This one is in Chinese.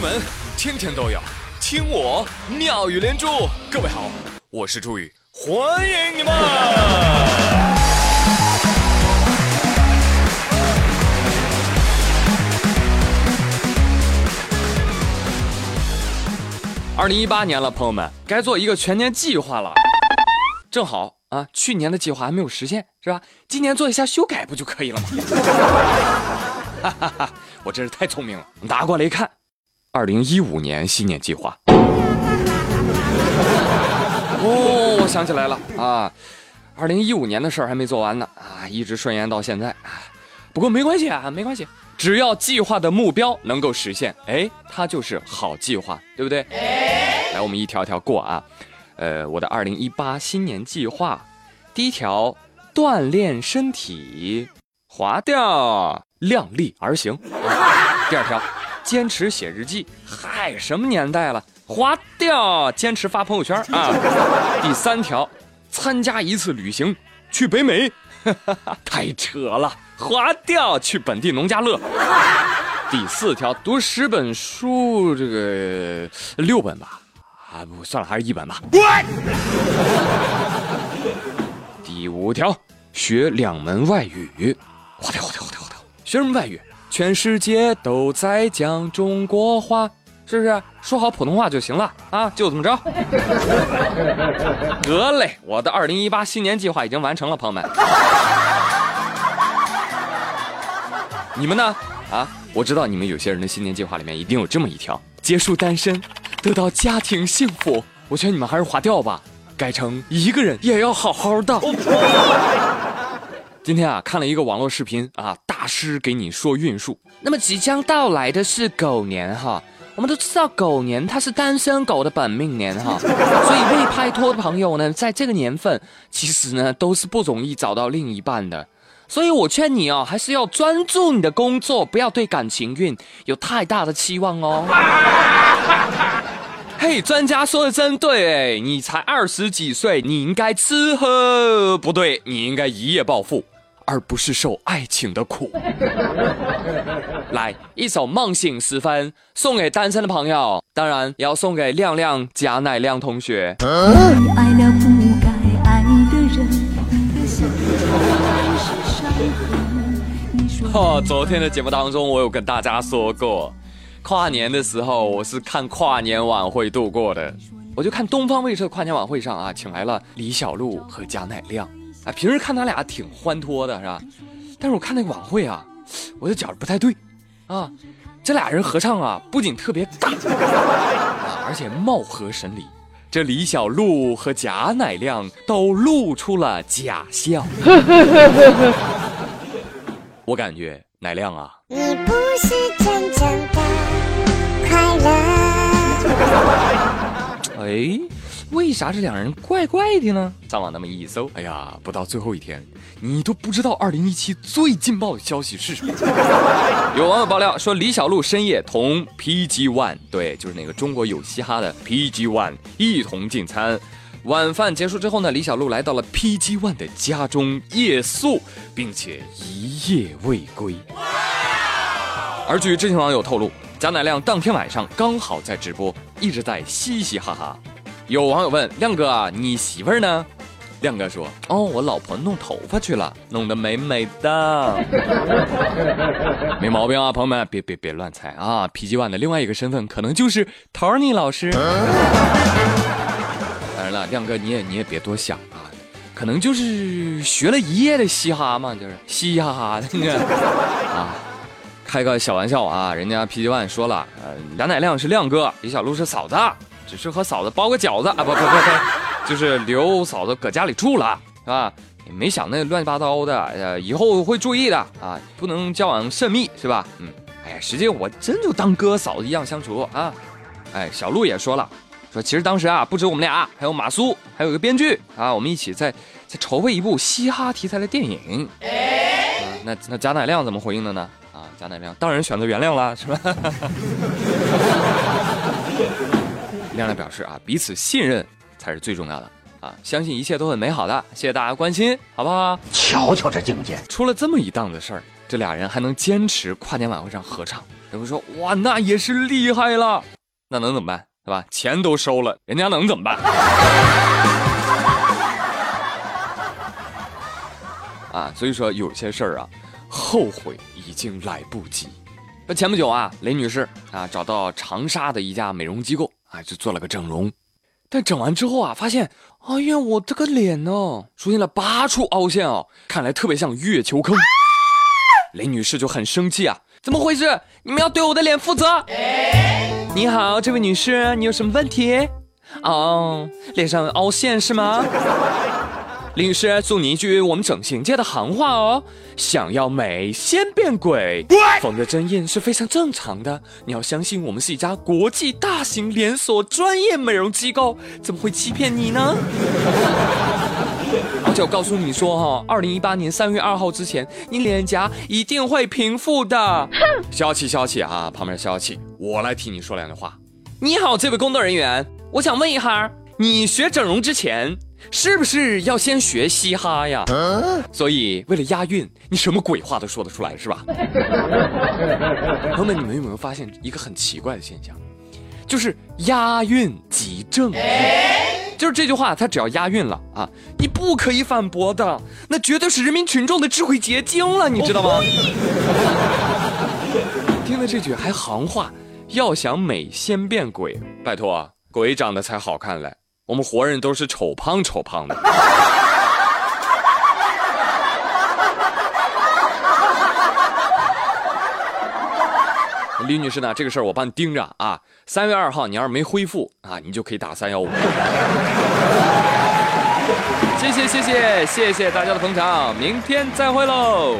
门天天都有听我妙语连珠。各位好，我是朱宇，欢迎你们！二零一八年了，朋友们，该做一个全年计划了。正好啊，去年的计划还没有实现，是吧？今年做一下修改不就可以了吗？哈哈哈，我真是太聪明了。拿过来一看，二零一五年新年计划。哦，我想起来了啊，二零一五年的事儿还没做完呢啊，一直顺延到现在啊。不过没关系啊，没关系，只要计划的目标能够实现，哎，它就是好计划，对不对？来，我们一条条过啊。呃，我的二零一八新年计划，第一条，锻炼身体，划掉，量力而行。第二条，坚持写日记，嗨，什么年代了，划掉，坚持发朋友圈啊。第三条，参加一次旅行，去北美，太扯了，划掉，去本地农家乐。第四条，读十本书，这个六本吧。啊不算了，还是一本吧。第五条，学两门外语。划掉，划掉，划掉，划掉。学什么外语？全世界都在讲中国话，是不是？说好普通话就行了啊，就这么着。得嘞，我的二零一八新年计划已经完成了，朋友们。你们呢？啊，我知道你们有些人的新年计划里面一定有这么一条：结束单身。得到家庭幸福，我劝你们还是划掉吧，改成一个人也要好好的。今天啊，看了一个网络视频啊，大师给你说运数。那么即将到来的是狗年哈，我们都知道狗年它是单身狗的本命年哈，所以未拍拖的朋友呢，在这个年份其实呢都是不容易找到另一半的。所以我劝你哦，还是要专注你的工作，不要对感情运有太大的期望哦。嘿，专家说的真对，哎，你才二十几岁，你应该吃喝不对，你应该一夜暴富，而不是受爱情的苦。来，一首《梦醒时分》送给单身的朋友，当然也要送给亮亮贾乃亮同学。哈，昨天的节目当中，我有跟大家说过。跨年的时候，我是看跨年晚会度过的。我就看东方卫视的跨年晚会上啊，请来了李小璐和贾乃亮。啊，平时看他俩挺欢脱的，是吧？但是我看那个晚会啊，我就觉得不太对。啊，这俩人合唱啊，不仅特别尬，啊，而且貌合神离。这李小璐和贾乃亮都露出了假笑。我感觉乃亮啊，你不是真正的。哎，为啥这两人怪怪的呢？上网那么一搜，哎呀，不到最后一天，你都不知道二零一七最劲爆的消息是什么。有网友爆料说，李小璐深夜同 PG One，对，就是那个中国有嘻哈的 PG One 一同进餐。晚饭结束之后呢，李小璐来到了 PG One 的家中夜宿，并且一夜未归。而据知情网友透露。贾乃亮当天晚上刚好在直播，一直在嘻嘻哈哈。有网友问亮哥啊，你媳妇儿呢？亮哥说：哦，我老婆弄头发去了，弄得美美的，没毛病啊，朋友们，别别别乱猜啊。PG One 的另外一个身份可能就是 Tony 老师。当然了，亮哥你也你也别多想啊，可能就是学了一夜的嘻哈嘛，就是嘻嘻哈哈的那个 啊。开个小玩笑啊，人家 PG One 说了，呃，贾乃亮是亮哥，李小璐是嫂子，只是和嫂子包个饺子啊，不不不 不，就是留嫂子搁家里住了，是吧？没想那乱七八糟的，呃，以后会注意的啊，不能交往甚密，是吧？嗯，哎呀，实际我真就当哥嫂子一样相处啊。哎，小璐也说了，说其实当时啊，不止我们俩，还有马苏，还有一个编剧啊，我们一起在在筹备一部嘻哈题材的电影。那那贾乃亮怎么回应的呢？贾乃亮当然选择原谅了，是吧？亮亮表示啊，彼此信任才是最重要的啊，相信一切都很美好的。谢谢大家关心，好不好？瞧瞧这境界，出了这么一档子事儿，这俩人还能坚持跨年晚会上合唱，人们说哇，那也是厉害了，那能怎么办？对吧？钱都收了，人家能怎么办？啊，所以说有些事儿啊，后悔已经来不及。那前不久啊，雷女士啊找到长沙的一家美容机构啊，就做了个整容。但整完之后啊，发现，哎呀，我这个脸呢，出现了八处凹陷哦，看来特别像月球坑。雷女士就很生气啊，怎么回事？你们要对我的脸负责。你好，这位女士，你有什么问题？哦，脸上凹陷是吗？林女士，送你一句我们整形界的行话哦：想要美，先变鬼。缝的针印是非常正常的，你要相信我们是一家国际大型连锁专业美容机构，怎么会欺骗你呢？而 且我告诉你说哈，二零一八年三月二号之前，你脸颊一定会平复的。哼消气消气啊，旁边消气，我来替你说两句话。你好，这位工作人员，我想问一下，你学整容之前。是不是要先学嘻哈呀？所以为了押韵，你什么鬼话都说得出来是吧？朋友们，你们有没有发现一个很奇怪的现象？就是押韵即正，就是这句话，它只要押韵了啊，你不可以反驳的，那绝对是人民群众的智慧结晶了，你知道吗？听了这句还行话，要想美先变鬼，拜托，鬼长得才好看嘞。我们活人都是丑胖丑胖的。李女士呢？这个事儿我帮你盯着啊。三月二号，你要是没恢复啊，你就可以打三幺五。谢谢谢谢谢谢大家的捧场，明天再会喽。